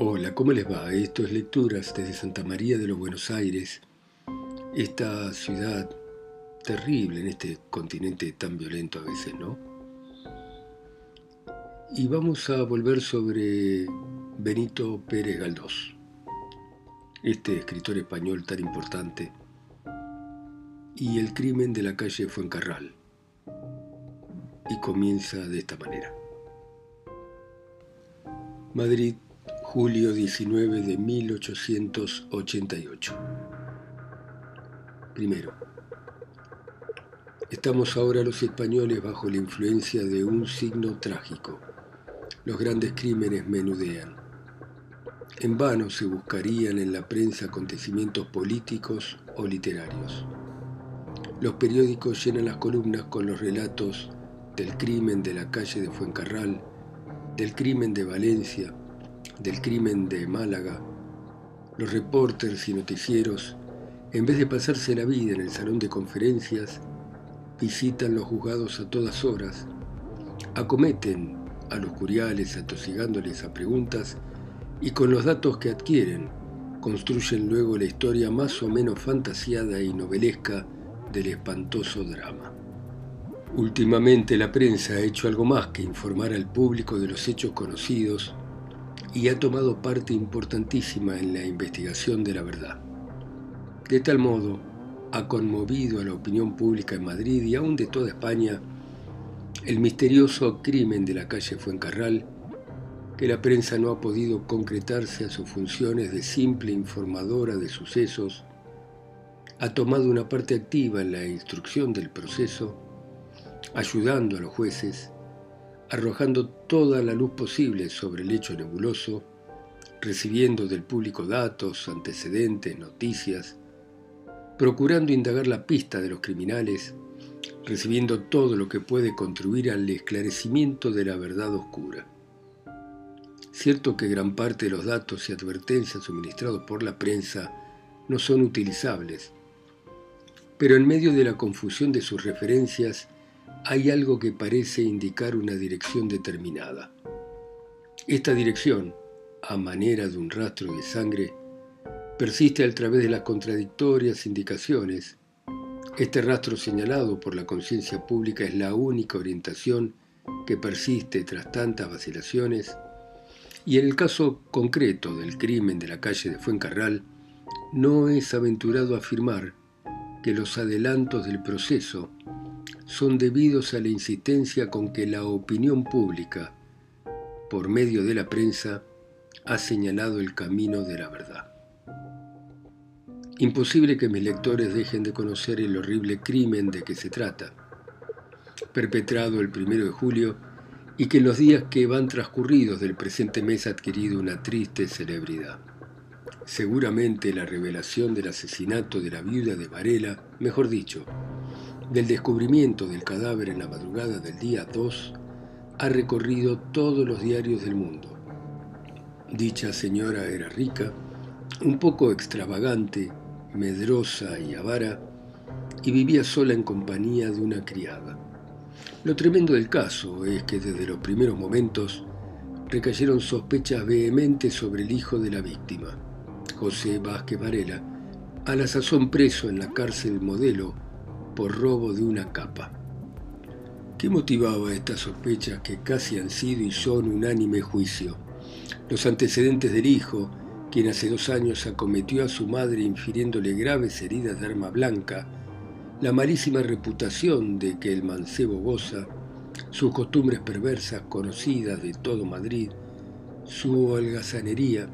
Hola, ¿cómo les va? Esto es Lecturas desde Santa María de los Buenos Aires, esta ciudad terrible en este continente tan violento a veces, ¿no? Y vamos a volver sobre Benito Pérez Galdós, este escritor español tan importante, y el crimen de la calle Fuencarral. Y comienza de esta manera. Madrid, julio 19 de 1888. Primero, estamos ahora los españoles bajo la influencia de un signo trágico. Los grandes crímenes menudean. En vano se buscarían en la prensa acontecimientos políticos o literarios. Los periódicos llenan las columnas con los relatos del crimen de la calle de Fuencarral, del crimen de Valencia, del crimen de Málaga, los reporters y noticieros, en vez de pasarse la vida en el salón de conferencias, visitan los juzgados a todas horas, acometen a los curiales atosigándoles a preguntas y con los datos que adquieren construyen luego la historia más o menos fantasiada y novelesca del espantoso drama. Últimamente la prensa ha hecho algo más que informar al público de los hechos conocidos y ha tomado parte importantísima en la investigación de la verdad. De tal modo, ha conmovido a la opinión pública en Madrid y aún de toda España el misterioso crimen de la calle Fuencarral, que la prensa no ha podido concretarse a sus funciones de simple informadora de sucesos, ha tomado una parte activa en la instrucción del proceso, ayudando a los jueces, arrojando toda la luz posible sobre el hecho nebuloso, recibiendo del público datos, antecedentes, noticias, procurando indagar la pista de los criminales, recibiendo todo lo que puede contribuir al esclarecimiento de la verdad oscura. Cierto que gran parte de los datos y advertencias suministrados por la prensa no son utilizables, pero en medio de la confusión de sus referencias hay algo que parece indicar una dirección determinada. Esta dirección, a manera de un rastro de sangre, persiste a través de las contradictorias indicaciones. Este rastro señalado por la conciencia pública es la única orientación que persiste tras tantas vacilaciones y en el caso concreto del crimen de la calle de Fuencarral, no es aventurado afirmar que los adelantos del proceso son debidos a la insistencia con que la opinión pública, por medio de la prensa, ha señalado el camino de la verdad. Imposible que mis lectores dejen de conocer el horrible crimen de que se trata, perpetrado el primero de julio y que en los días que van transcurridos del presente mes ha adquirido una triste celebridad. Seguramente la revelación del asesinato de la viuda de Varela, mejor dicho, del descubrimiento del cadáver en la madrugada del día 2 ha recorrido todos los diarios del mundo. Dicha señora era rica, un poco extravagante, medrosa y avara, y vivía sola en compañía de una criada. Lo tremendo del caso es que desde los primeros momentos recayeron sospechas vehementes sobre el hijo de la víctima, José Vázquez Varela, a la sazón preso en la cárcel modelo por robo de una capa. ¿Qué motivaba estas sospechas que casi han sido y son unánime juicio? Los antecedentes del hijo, quien hace dos años acometió a su madre infiriéndole graves heridas de arma blanca, la malísima reputación de que el mancebo goza, sus costumbres perversas conocidas de todo Madrid, su holgazanería,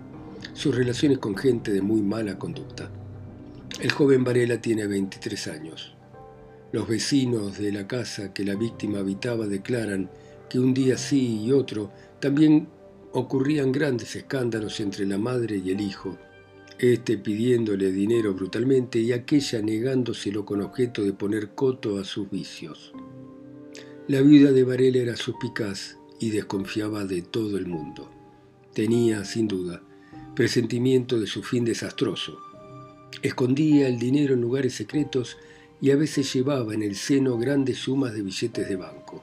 sus relaciones con gente de muy mala conducta. El joven Varela tiene 23 años. Los vecinos de la casa que la víctima habitaba declaran que un día sí y otro también ocurrían grandes escándalos entre la madre y el hijo, este pidiéndole dinero brutalmente y aquella negándoselo con objeto de poner coto a sus vicios. La viuda de Varela era suspicaz y desconfiaba de todo el mundo. Tenía, sin duda, presentimiento de su fin desastroso. Escondía el dinero en lugares secretos y a veces llevaba en el seno grandes sumas de billetes de banco.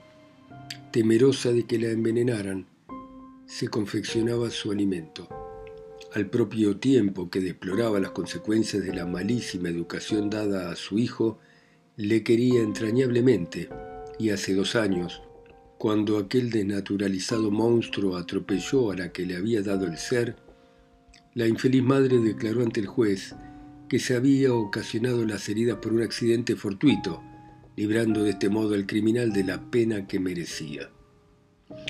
Temerosa de que la envenenaran, se confeccionaba su alimento. al propio tiempo que deploraba las consecuencias de la malísima educación dada a su hijo, le quería entrañablemente, y hace dos años, cuando aquel desnaturalizado monstruo atropelló a la que le había dado el ser, la infeliz madre declaró ante el juez que se había ocasionado las heridas por un accidente fortuito, librando de este modo al criminal de la pena que merecía.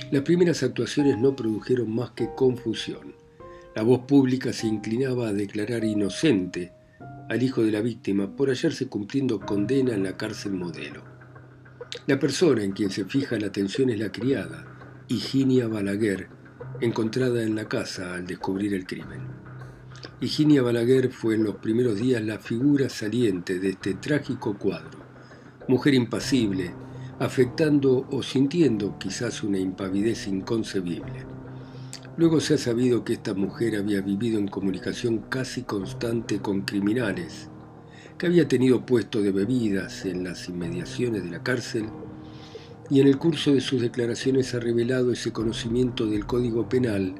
Las primeras actuaciones no produjeron más que confusión. La voz pública se inclinaba a declarar inocente al hijo de la víctima por hallarse cumpliendo condena en la cárcel modelo. La persona en quien se fija la atención es la criada, Higinia Balaguer, encontrada en la casa al descubrir el crimen. Higinia Balaguer fue en los primeros días la figura saliente de este trágico cuadro. Mujer impasible, afectando o sintiendo quizás una impavidez inconcebible. Luego se ha sabido que esta mujer había vivido en comunicación casi constante con criminales, que había tenido puesto de bebidas en las inmediaciones de la cárcel y en el curso de sus declaraciones ha revelado ese conocimiento del Código Penal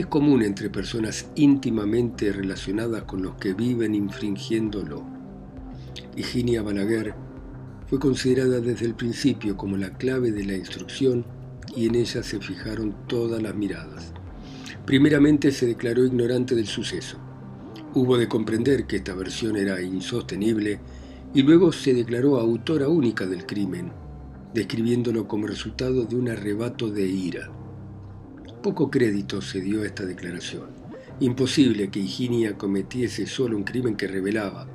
es común entre personas íntimamente relacionadas con los que viven infringiéndolo. Higinia Balaguer fue considerada desde el principio como la clave de la instrucción y en ella se fijaron todas las miradas. Primeramente se declaró ignorante del suceso. Hubo de comprender que esta versión era insostenible y luego se declaró autora única del crimen, describiéndolo como resultado de un arrebato de ira. Poco crédito se dio a esta declaración. Imposible que Higinia cometiese solo un crimen que revelaba,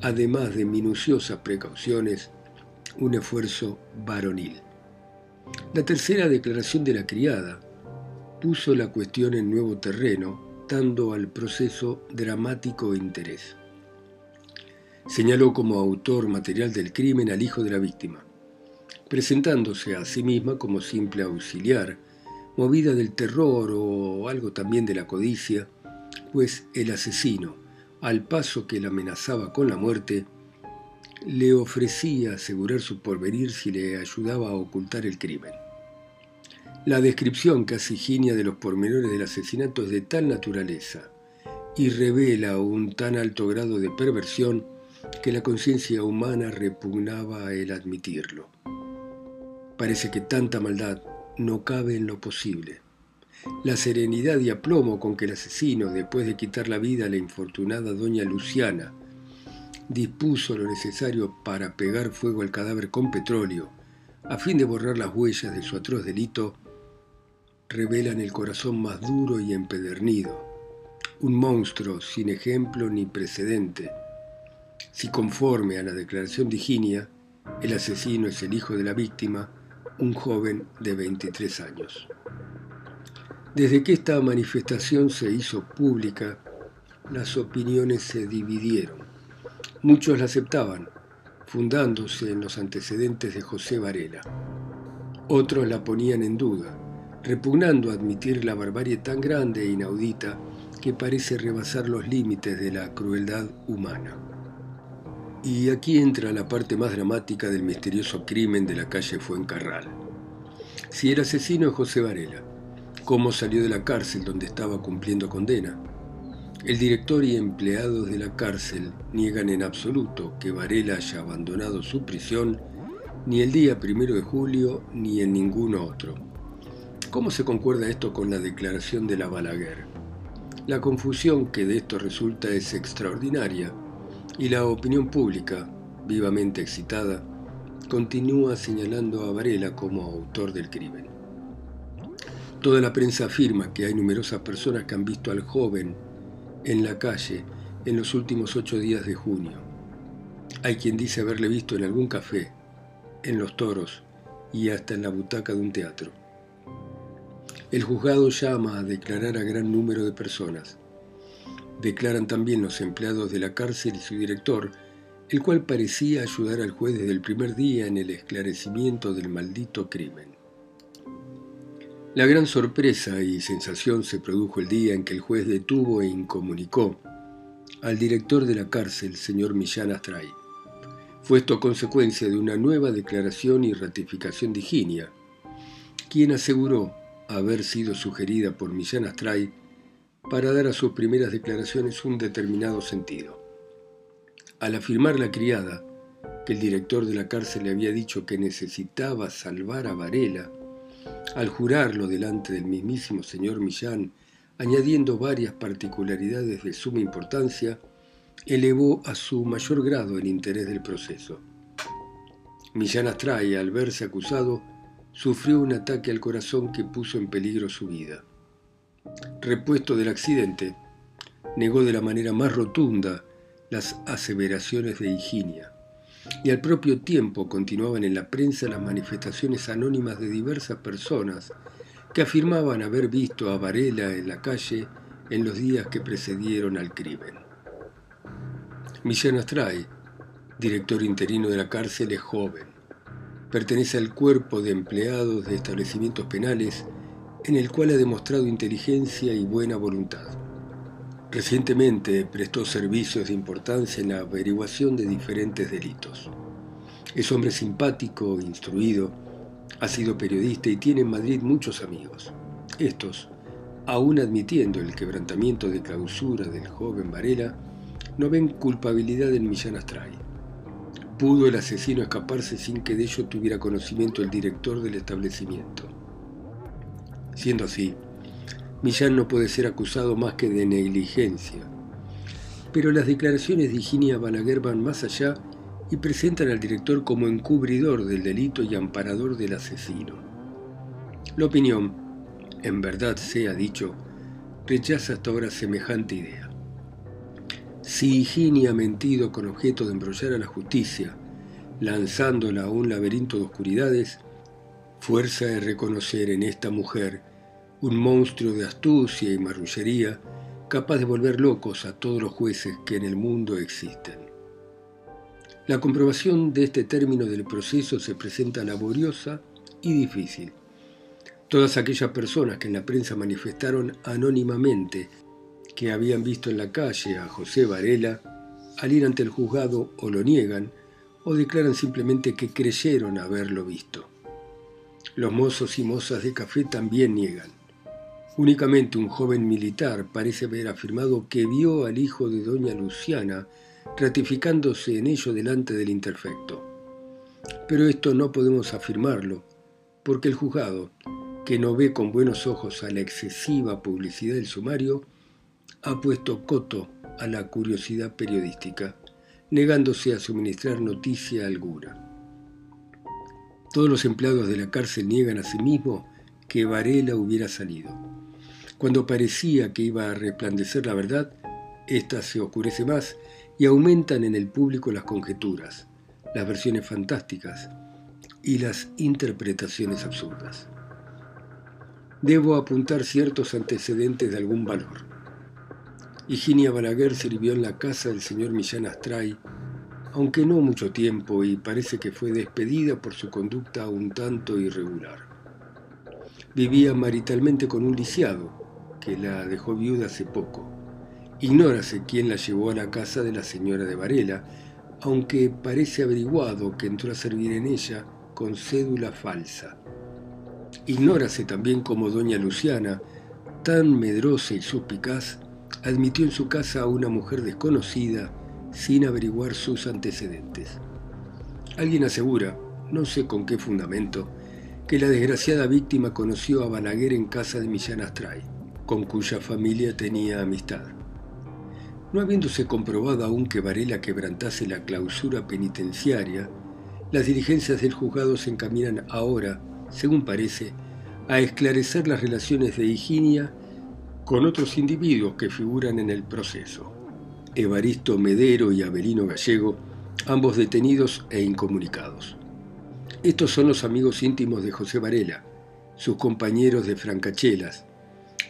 además de minuciosas precauciones, un esfuerzo varonil. La tercera declaración de la criada puso la cuestión en nuevo terreno, dando al proceso dramático interés. Señaló como autor material del crimen al hijo de la víctima, presentándose a sí misma como simple auxiliar, movida del terror o algo también de la codicia, pues el asesino, al paso que la amenazaba con la muerte, le ofrecía asegurar su porvenir si le ayudaba a ocultar el crimen. La descripción casi genia de los pormenores del asesinato es de tal naturaleza y revela un tan alto grado de perversión que la conciencia humana repugnaba el admitirlo. Parece que tanta maldad no cabe en lo posible. La serenidad y aplomo con que el asesino, después de quitar la vida a la infortunada doña Luciana, dispuso lo necesario para pegar fuego al cadáver con petróleo, a fin de borrar las huellas de su atroz delito, revelan el corazón más duro y empedernido, un monstruo sin ejemplo ni precedente. Si conforme a la declaración de Higinia, el asesino es el hijo de la víctima, un joven de 23 años. Desde que esta manifestación se hizo pública, las opiniones se dividieron. Muchos la aceptaban, fundándose en los antecedentes de José Varela. Otros la ponían en duda, repugnando admitir la barbarie tan grande e inaudita que parece rebasar los límites de la crueldad humana. Y aquí entra la parte más dramática del misterioso crimen de la calle Fuencarral. Si el asesino es José Varela, ¿cómo salió de la cárcel donde estaba cumpliendo condena? El director y empleados de la cárcel niegan en absoluto que Varela haya abandonado su prisión ni el día primero de julio ni en ningún otro. ¿Cómo se concuerda esto con la declaración de la Balaguer? La confusión que de esto resulta es extraordinaria y la opinión pública, vivamente excitada, continúa señalando a Varela como autor del crimen. Toda la prensa afirma que hay numerosas personas que han visto al joven en la calle en los últimos ocho días de junio. Hay quien dice haberle visto en algún café, en los toros y hasta en la butaca de un teatro. El juzgado llama a declarar a gran número de personas. Declaran también los empleados de la cárcel y su director, el cual parecía ayudar al juez desde el primer día en el esclarecimiento del maldito crimen. La gran sorpresa y sensación se produjo el día en que el juez detuvo e incomunicó al director de la cárcel, señor Millán Astray. Fue esto consecuencia de una nueva declaración y ratificación de Higinia, quien aseguró haber sido sugerida por Millán Astray para dar a sus primeras declaraciones un determinado sentido. Al afirmar la criada que el director de la cárcel le había dicho que necesitaba salvar a Varela, al jurarlo delante del mismísimo señor Millán, añadiendo varias particularidades de suma importancia, elevó a su mayor grado el interés del proceso. Millán Astray, al verse acusado, sufrió un ataque al corazón que puso en peligro su vida. Repuesto del accidente, negó de la manera más rotunda las aseveraciones de Higinia, y al propio tiempo continuaban en la prensa las manifestaciones anónimas de diversas personas que afirmaban haber visto a Varela en la calle en los días que precedieron al crimen. Millán Astray, director interino de la cárcel, es joven. Pertenece al cuerpo de empleados de establecimientos penales en el cual ha demostrado inteligencia y buena voluntad. Recientemente prestó servicios de importancia en la averiguación de diferentes delitos. Es hombre simpático, instruido, ha sido periodista y tiene en Madrid muchos amigos. Estos, aún admitiendo el quebrantamiento de clausura del joven Varela, no ven culpabilidad en Millán Astray. Pudo el asesino escaparse sin que de ello tuviera conocimiento el director del establecimiento. Siendo así, Millán no puede ser acusado más que de negligencia. Pero las declaraciones de Higinia Balaguer van más allá y presentan al director como encubridor del delito y amparador del asesino. La opinión, en verdad sea dicho, rechaza hasta ahora semejante idea. Si Higinia ha mentido con objeto de embrollar a la justicia, lanzándola a un laberinto de oscuridades, fuerza de reconocer en esta mujer un monstruo de astucia y marrullería capaz de volver locos a todos los jueces que en el mundo existen. La comprobación de este término del proceso se presenta laboriosa y difícil. Todas aquellas personas que en la prensa manifestaron anónimamente que habían visto en la calle a José Varela, al ir ante el juzgado o lo niegan o declaran simplemente que creyeron haberlo visto. Los mozos y mozas de café también niegan. Únicamente un joven militar parece haber afirmado que vio al hijo de doña Luciana ratificándose en ello delante del interfecto. Pero esto no podemos afirmarlo, porque el juzgado, que no ve con buenos ojos a la excesiva publicidad del sumario, ha puesto coto a la curiosidad periodística, negándose a suministrar noticia alguna. Todos los empleados de la cárcel niegan a sí mismos que Varela hubiera salido. Cuando parecía que iba a resplandecer la verdad, ésta se oscurece más y aumentan en el público las conjeturas, las versiones fantásticas y las interpretaciones absurdas. Debo apuntar ciertos antecedentes de algún valor. Higinia Balaguer sirvió en la casa del señor Millán Astray, aunque no mucho tiempo, y parece que fue despedida por su conducta un tanto irregular. Vivía maritalmente con un lisiado, que la dejó viuda hace poco. Ignórase quién la llevó a la casa de la señora de Varela, aunque parece averiguado que entró a servir en ella con cédula falsa. Ignórase también cómo doña Luciana, tan medrosa y suspicaz, admitió en su casa a una mujer desconocida sin averiguar sus antecedentes. Alguien asegura, no sé con qué fundamento, que la desgraciada víctima conoció a Balaguer en casa de Millán Astray, con cuya familia tenía amistad. No habiéndose comprobado aún que Varela quebrantase la clausura penitenciaria, las diligencias del juzgado se encaminan ahora, según parece, a esclarecer las relaciones de Higinia con otros individuos que figuran en el proceso. Evaristo Medero y Abelino Gallego, ambos detenidos e incomunicados. Estos son los amigos íntimos de José Varela, sus compañeros de francachelas,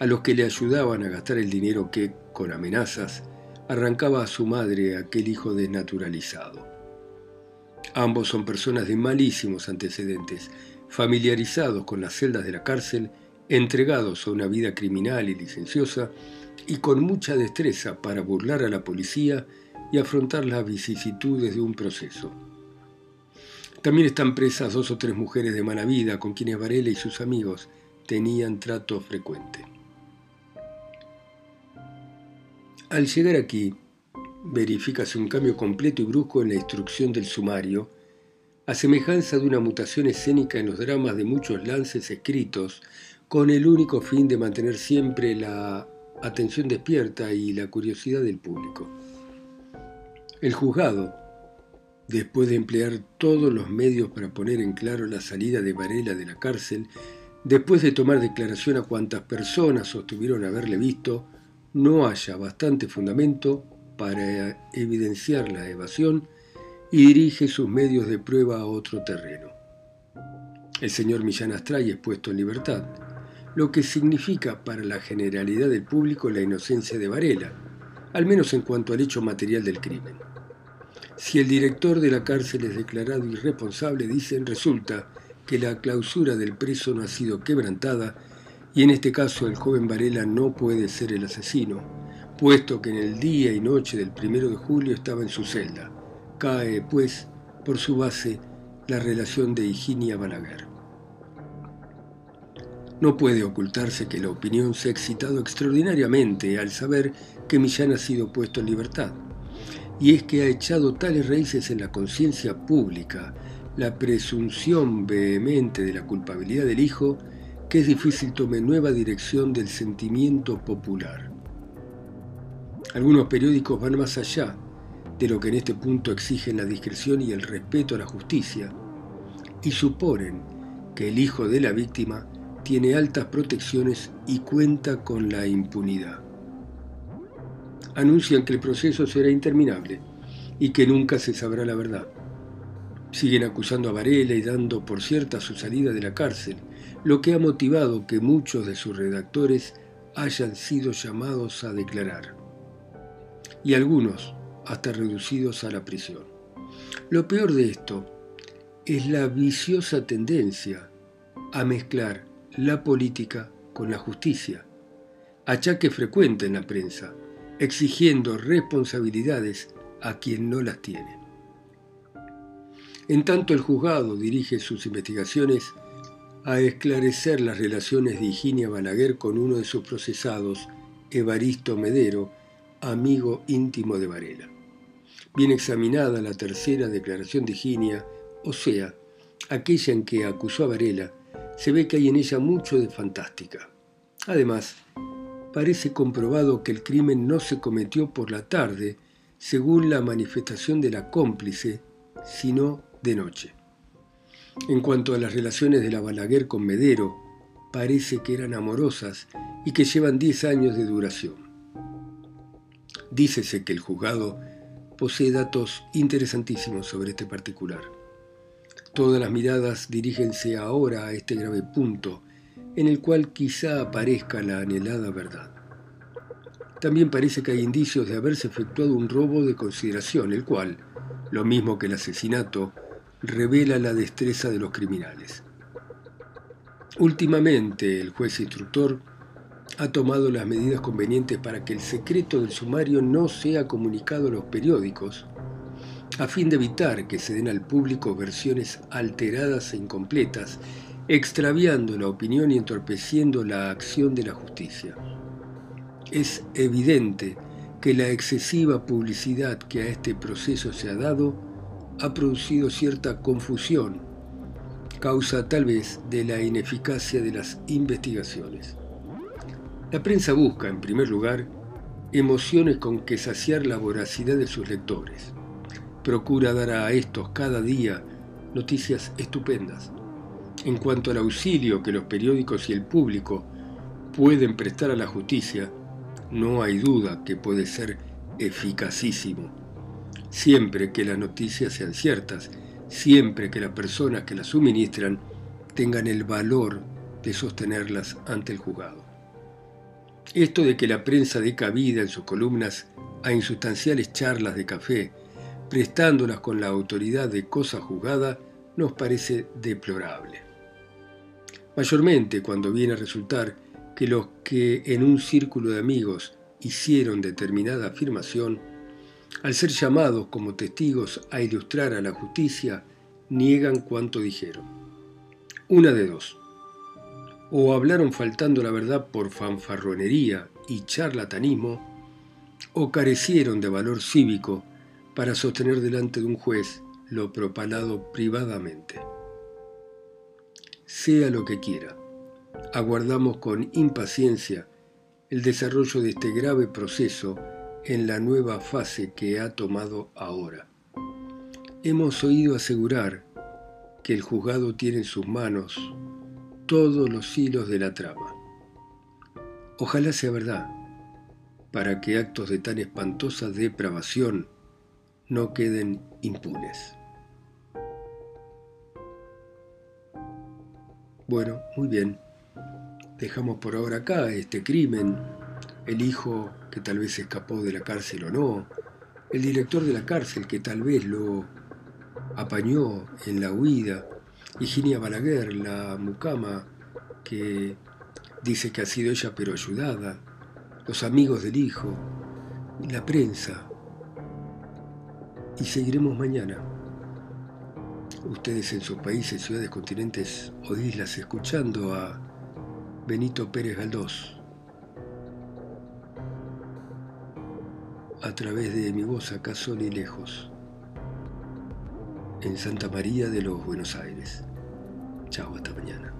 a los que le ayudaban a gastar el dinero que, con amenazas, arrancaba a su madre aquel hijo desnaturalizado. Ambos son personas de malísimos antecedentes, familiarizados con las celdas de la cárcel entregados a una vida criminal y licenciosa y con mucha destreza para burlar a la policía y afrontar las vicisitudes de un proceso. También están presas dos o tres mujeres de mala vida con quienes Varela y sus amigos tenían trato frecuente. Al llegar aquí, verifícase un cambio completo y brusco en la instrucción del sumario, a semejanza de una mutación escénica en los dramas de muchos lances escritos, con el único fin de mantener siempre la atención despierta y la curiosidad del público. El juzgado, después de emplear todos los medios para poner en claro la salida de Varela de la cárcel, después de tomar declaración a cuantas personas sostuvieron haberle visto, no haya bastante fundamento para evidenciar la evasión y dirige sus medios de prueba a otro terreno. El señor Millán Astray es puesto en libertad, lo que significa para la generalidad del público la inocencia de Varela, al menos en cuanto al hecho material del crimen. Si el director de la cárcel es declarado irresponsable, dicen, resulta que la clausura del preso no ha sido quebrantada y en este caso el joven Varela no puede ser el asesino, puesto que en el día y noche del primero de julio estaba en su celda. Cae, pues, por su base la relación de Higinia Balaguer. No puede ocultarse que la opinión se ha excitado extraordinariamente al saber que Millán ha sido puesto en libertad. Y es que ha echado tales raíces en la conciencia pública la presunción vehemente de la culpabilidad del hijo que es difícil tome nueva dirección del sentimiento popular. Algunos periódicos van más allá de lo que en este punto exigen la discreción y el respeto a la justicia y suponen que el hijo de la víctima tiene altas protecciones y cuenta con la impunidad. Anuncian que el proceso será interminable y que nunca se sabrá la verdad. Siguen acusando a Varela y dando por cierta su salida de la cárcel, lo que ha motivado que muchos de sus redactores hayan sido llamados a declarar, y algunos hasta reducidos a la prisión. Lo peor de esto es la viciosa tendencia a mezclar la política con la justicia, achaque frecuente en la prensa, exigiendo responsabilidades a quien no las tiene. En tanto el juzgado dirige sus investigaciones a esclarecer las relaciones de Higinia Balaguer con uno de sus procesados, Evaristo Medero, amigo íntimo de Varela. Bien examinada la tercera declaración de Higinia, o sea, aquella en que acusó a Varela, se ve que hay en ella mucho de fantástica. Además, parece comprobado que el crimen no se cometió por la tarde, según la manifestación de la cómplice, sino de noche. En cuanto a las relaciones de la Balaguer con Medero, parece que eran amorosas y que llevan 10 años de duración. Dícese que el juzgado posee datos interesantísimos sobre este particular. Todas las miradas dirígense ahora a este grave punto, en el cual quizá aparezca la anhelada verdad. También parece que hay indicios de haberse efectuado un robo de consideración, el cual, lo mismo que el asesinato, revela la destreza de los criminales. Últimamente, el juez instructor ha tomado las medidas convenientes para que el secreto del sumario no sea comunicado a los periódicos a fin de evitar que se den al público versiones alteradas e incompletas, extraviando la opinión y entorpeciendo la acción de la justicia. Es evidente que la excesiva publicidad que a este proceso se ha dado ha producido cierta confusión, causa tal vez de la ineficacia de las investigaciones. La prensa busca, en primer lugar, emociones con que saciar la voracidad de sus lectores procura dar a estos cada día noticias estupendas. En cuanto al auxilio que los periódicos y el público pueden prestar a la justicia, no hay duda que puede ser eficacísimo. Siempre que las noticias sean ciertas, siempre que las personas que las suministran tengan el valor de sostenerlas ante el juzgado. Esto de que la prensa dé cabida en sus columnas a insustanciales charlas de café prestándolas con la autoridad de cosa juzgada, nos parece deplorable. Mayormente cuando viene a resultar que los que en un círculo de amigos hicieron determinada afirmación, al ser llamados como testigos a ilustrar a la justicia, niegan cuanto dijeron. Una de dos. O hablaron faltando la verdad por fanfarronería y charlatanismo, o carecieron de valor cívico para sostener delante de un juez lo propalado privadamente. Sea lo que quiera, aguardamos con impaciencia el desarrollo de este grave proceso en la nueva fase que ha tomado ahora. Hemos oído asegurar que el juzgado tiene en sus manos todos los hilos de la trama. Ojalá sea verdad, para que actos de tan espantosa depravación no queden impunes. Bueno, muy bien. Dejamos por ahora acá este crimen, el hijo que tal vez escapó de la cárcel o no, el director de la cárcel que tal vez lo apañó en la huida, Higinia Balaguer, la mucama que dice que ha sido ella pero ayudada, los amigos del hijo, la prensa. Y seguiremos mañana ustedes en sus países, ciudades, continentes o islas, escuchando a Benito Pérez Galdós a través de mi voz acá son y lejos, en Santa María de los Buenos Aires. Chao, hasta mañana.